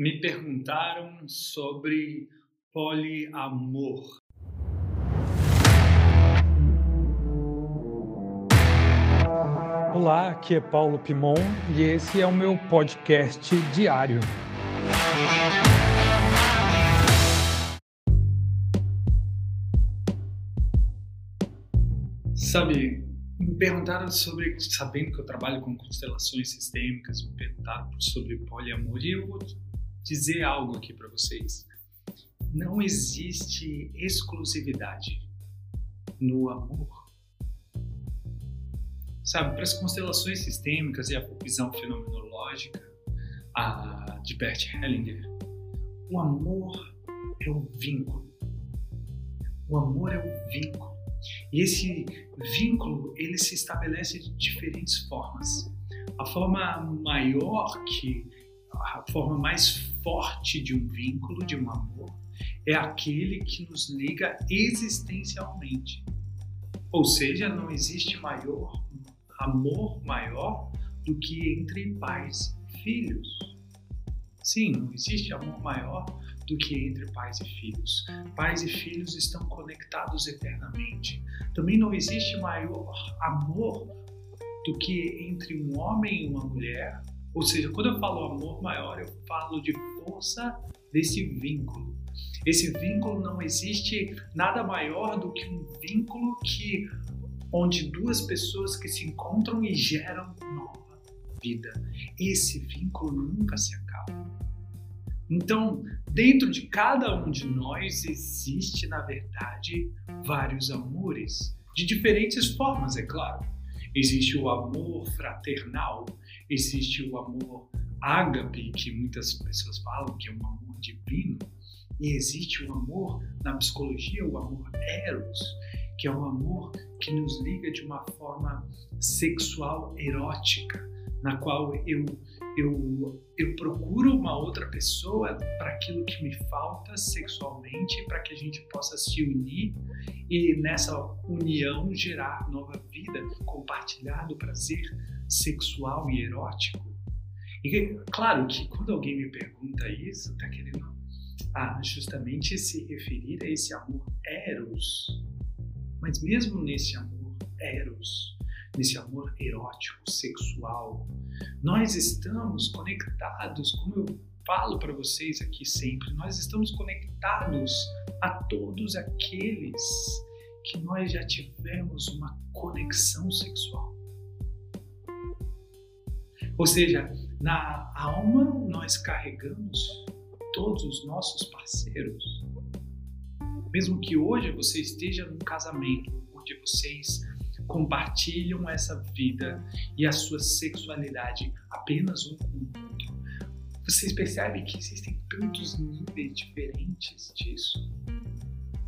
me perguntaram sobre poliamor. Olá, aqui é Paulo Pimon e esse é o meu podcast diário. Sabe, me perguntaram sobre, sabendo que eu trabalho com constelações sistêmicas, me perguntaram sobre poliamor e eu dizer algo aqui para vocês. Não existe exclusividade no amor. Sabe, para as constelações sistêmicas e a visão fenomenológica a, de Bert Hellinger, o amor é o vínculo. O amor é o vínculo. E esse vínculo ele se estabelece de diferentes formas. A forma maior que a forma mais forte de um vínculo, de um amor, é aquele que nos liga existencialmente. Ou seja, não existe maior amor maior do que entre pais e filhos. Sim, não existe amor maior do que entre pais e filhos. Pais e filhos estão conectados eternamente. Também não existe maior amor do que entre um homem e uma mulher ou seja, quando eu falo amor maior, eu falo de força desse vínculo. Esse vínculo não existe nada maior do que um vínculo que onde duas pessoas que se encontram e geram nova vida. Esse vínculo nunca se acaba. Então, dentro de cada um de nós existe, na verdade, vários amores, de diferentes formas, é claro. Existe o amor fraternal, existe o amor ágape, que muitas pessoas falam que é um amor divino, e existe o amor, na psicologia, o amor eros, que é um amor que nos liga de uma forma sexual erótica, na qual eu, eu, eu procuro uma outra pessoa para aquilo que me falta sexualmente, para que a gente possa se unir e nessa união gerar nova vida, compartilhar do prazer sexual e erótico. E claro que quando alguém me pergunta isso, está querendo ah, justamente se referir a esse amor eros. Mas mesmo nesse amor eros, nesse amor erótico, sexual, nós estamos conectados, como eu falo para vocês aqui sempre, nós estamos conectados a todos aqueles que nós já tivemos uma conexão sexual. Ou seja, na alma nós carregamos todos os nossos parceiros. Mesmo que hoje você esteja num casamento onde vocês compartilham essa vida e a sua sexualidade apenas um com o outro, vocês percebem que existem tantos níveis diferentes disso.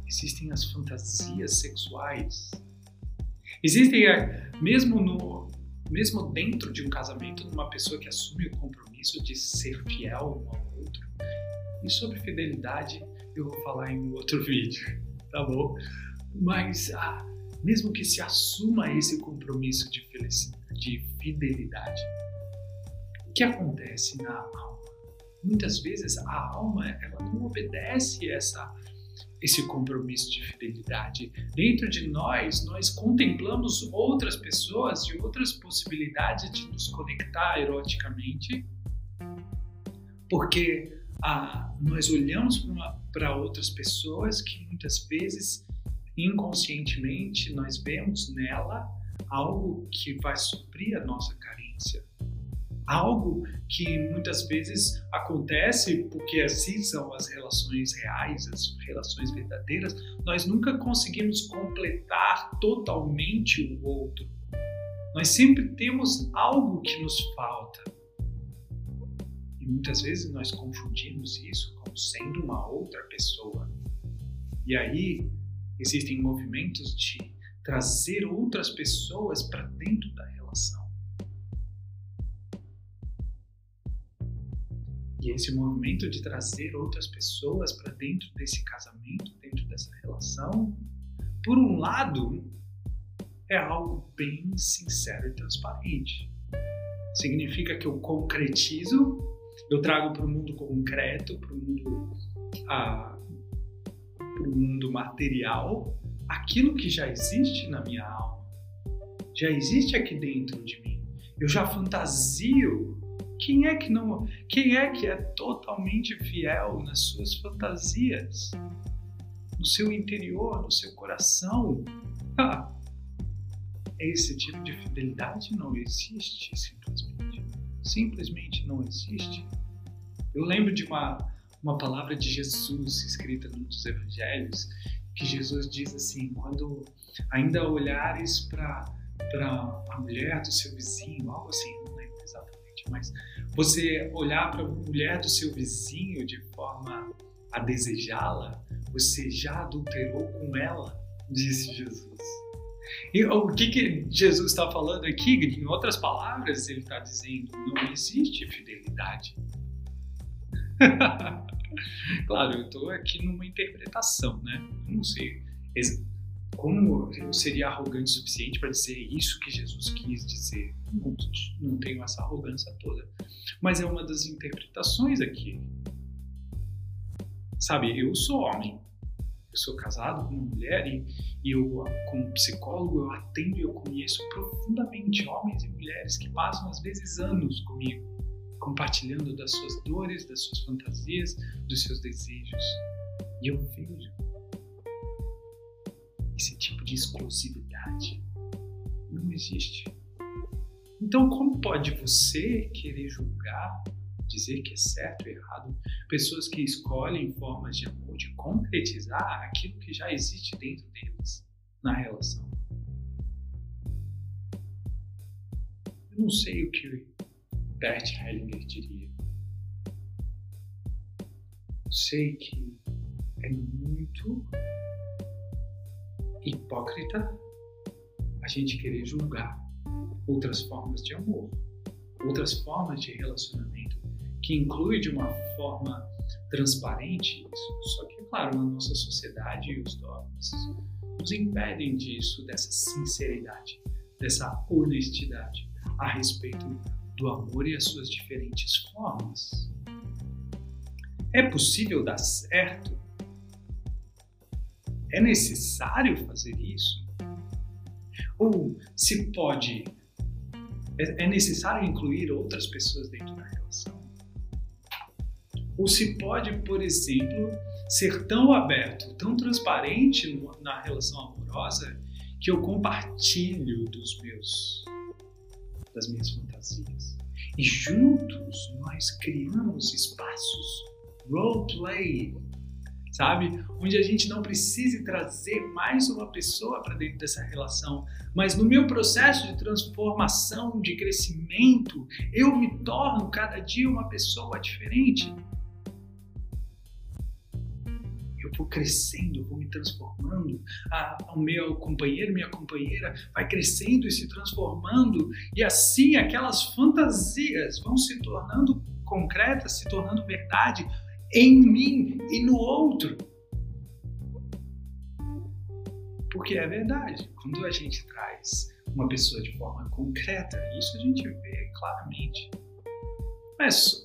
Existem as fantasias sexuais. Existem, eh, mesmo no, mesmo dentro de um casamento, uma pessoa que assume o compromisso de ser fiel um ao outro. E sobre fidelidade eu vou falar em um outro vídeo, tá bom? Mas ah, mesmo que se assuma esse compromisso de, de fidelidade, o que acontece na alma? Muitas vezes a alma ela não obedece essa esse compromisso de fidelidade. Dentro de nós, nós contemplamos outras pessoas e outras possibilidades de nos conectar eroticamente, porque ah, nós olhamos para outras pessoas que muitas vezes, inconscientemente, nós vemos nela algo que vai suprir a nossa carência algo que muitas vezes acontece porque assim são as relações reais, as relações verdadeiras, nós nunca conseguimos completar totalmente o outro. Nós sempre temos algo que nos falta. E muitas vezes nós confundimos isso como sendo uma outra pessoa. E aí existem movimentos de trazer outras pessoas para dentro da relação E esse movimento de trazer outras pessoas para dentro desse casamento, dentro dessa relação, por um lado, é algo bem sincero e transparente. Significa que eu concretizo eu trago para o mundo concreto, para o mundo, ah, mundo material, aquilo que já existe na minha alma, já existe aqui dentro de mim. Eu já fantasio. Quem é que não? Quem é que é totalmente fiel nas suas fantasias, no seu interior, no seu coração? Ah, esse tipo de fidelidade não existe simplesmente. Simplesmente não existe. Eu lembro de uma, uma palavra de Jesus escrita num dos evangelhos, que Jesus diz assim: quando ainda olhares para a mulher do seu vizinho, algo assim, não lembro exatamente, mas você olhar para a mulher do seu vizinho de forma a desejá-la, você já adulterou com ela, disse Jesus. E o que, que Jesus está falando aqui? Em outras palavras, ele está dizendo: não existe fidelidade. claro, eu estou aqui numa interpretação, né? Eu não sei como eu seria arrogante o suficiente para dizer isso que Jesus quis dizer. Não, não tenho essa arrogância toda. Mas é uma das interpretações aqui. Sabe, eu sou homem, eu sou casado com uma mulher e, e eu, como psicólogo, eu atendo e eu conheço profundamente homens e mulheres que passam às vezes anos comigo, compartilhando das suas dores, das suas fantasias, dos seus desejos. E eu vejo esse tipo de exclusividade não existe. Então, como pode você querer julgar dizer que é certo ou errado, pessoas que escolhem formas de amor, de concretizar aquilo que já existe dentro deles na relação. Eu não sei o que Bert Hellinger diria. Sei que é muito hipócrita a gente querer julgar outras formas de amor, outras formas de relacionamento que inclui de uma forma transparente isso. Só que, claro, na nossa sociedade e os dogmas nos impedem disso, dessa sinceridade, dessa honestidade a respeito do amor e as suas diferentes formas. É possível dar certo? É necessário fazer isso? Ou se pode, é, é necessário incluir outras pessoas dentro da relação? Ou se pode, por exemplo, ser tão aberto, tão transparente na relação amorosa que eu compartilho dos meus das minhas fantasias. E juntos nós criamos espaços role play, sabe? Onde a gente não precise trazer mais uma pessoa para dentro dessa relação, mas no meu processo de transformação, de crescimento, eu me torno cada dia uma pessoa diferente vou crescendo, vou me transformando, o meu companheiro, minha companheira vai crescendo e se transformando, e assim aquelas fantasias vão se tornando concretas, se tornando verdade em mim e no outro. Porque é verdade, quando a gente traz uma pessoa de forma concreta, isso a gente vê claramente.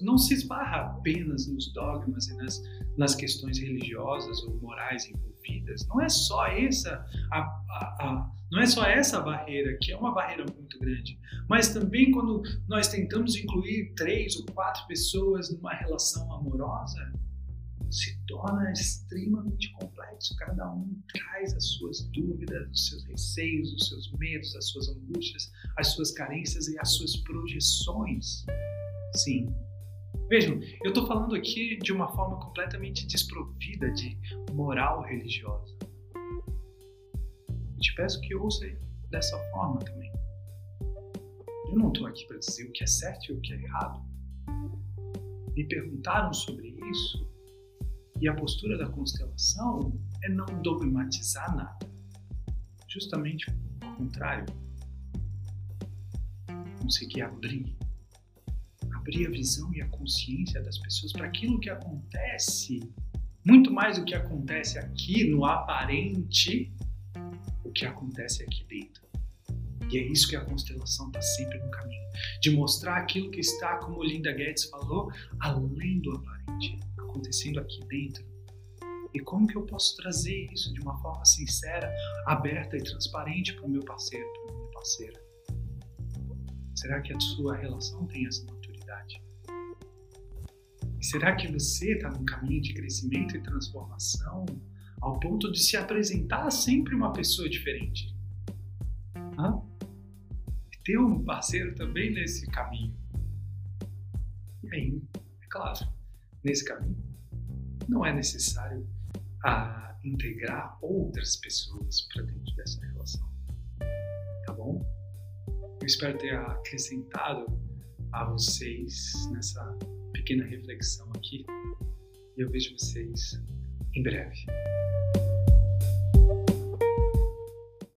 Não se esbarra apenas nos dogmas e nas nas questões religiosas ou morais envolvidas. Não é só essa a, a, a, não é só essa barreira que é uma barreira muito grande, mas também quando nós tentamos incluir três ou quatro pessoas numa relação amorosa, se torna extremamente complexo. Cada um traz as suas dúvidas, os seus receios, os seus medos, as suas angústias, as suas carências e as suas projeções. Sim, Vejam, eu estou falando aqui de uma forma completamente desprovida de moral religiosa. Eu te peço que ouça dessa forma também. Eu não estou aqui para dizer o que é certo e o que é errado. Me perguntaram sobre isso e a postura da constelação é não dogmatizar nada. Justamente ao contrário. Conseguir abrir abrir a visão e a consciência das pessoas para aquilo que acontece, muito mais do que acontece aqui no aparente, o que acontece aqui dentro. E é isso que a constelação está sempre no caminho de mostrar aquilo que está, como Linda Guedes falou, além do aparente, acontecendo aqui dentro. E como que eu posso trazer isso de uma forma sincera, aberta e transparente para o meu parceiro, para minha parceira? Será que a sua relação tem essa E será que você está num caminho de crescimento e transformação ao ponto de se apresentar sempre uma pessoa diferente? Hã? ter um parceiro também nesse caminho. E aí, é claro, nesse caminho não é necessário a integrar outras pessoas para dentro dessa relação. Tá bom? Eu espero ter acrescentado a vocês nessa pequena reflexão aqui. E eu vejo vocês em breve.